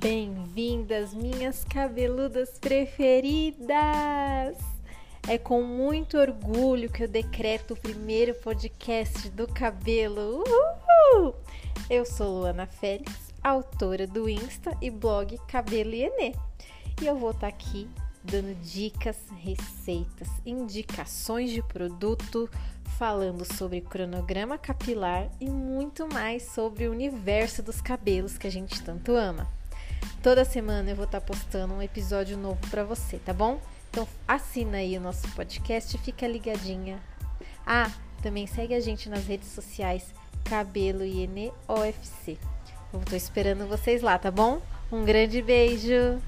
Bem-vindas, minhas cabeludas preferidas! É com muito orgulho que eu decreto o primeiro podcast do cabelo. Uhul! Eu sou Luana Félix, autora do Insta e blog Cabelo e Enê. E eu vou estar aqui dando dicas, receitas, indicações de produto, falando sobre cronograma capilar e muito mais sobre o universo dos cabelos que a gente tanto ama. Toda semana eu vou estar postando um episódio novo para você, tá bom? Então assina aí o nosso podcast, fica ligadinha. Ah, também segue a gente nas redes sociais Cabelo INE OFC. Eu tô esperando vocês lá, tá bom? Um grande beijo!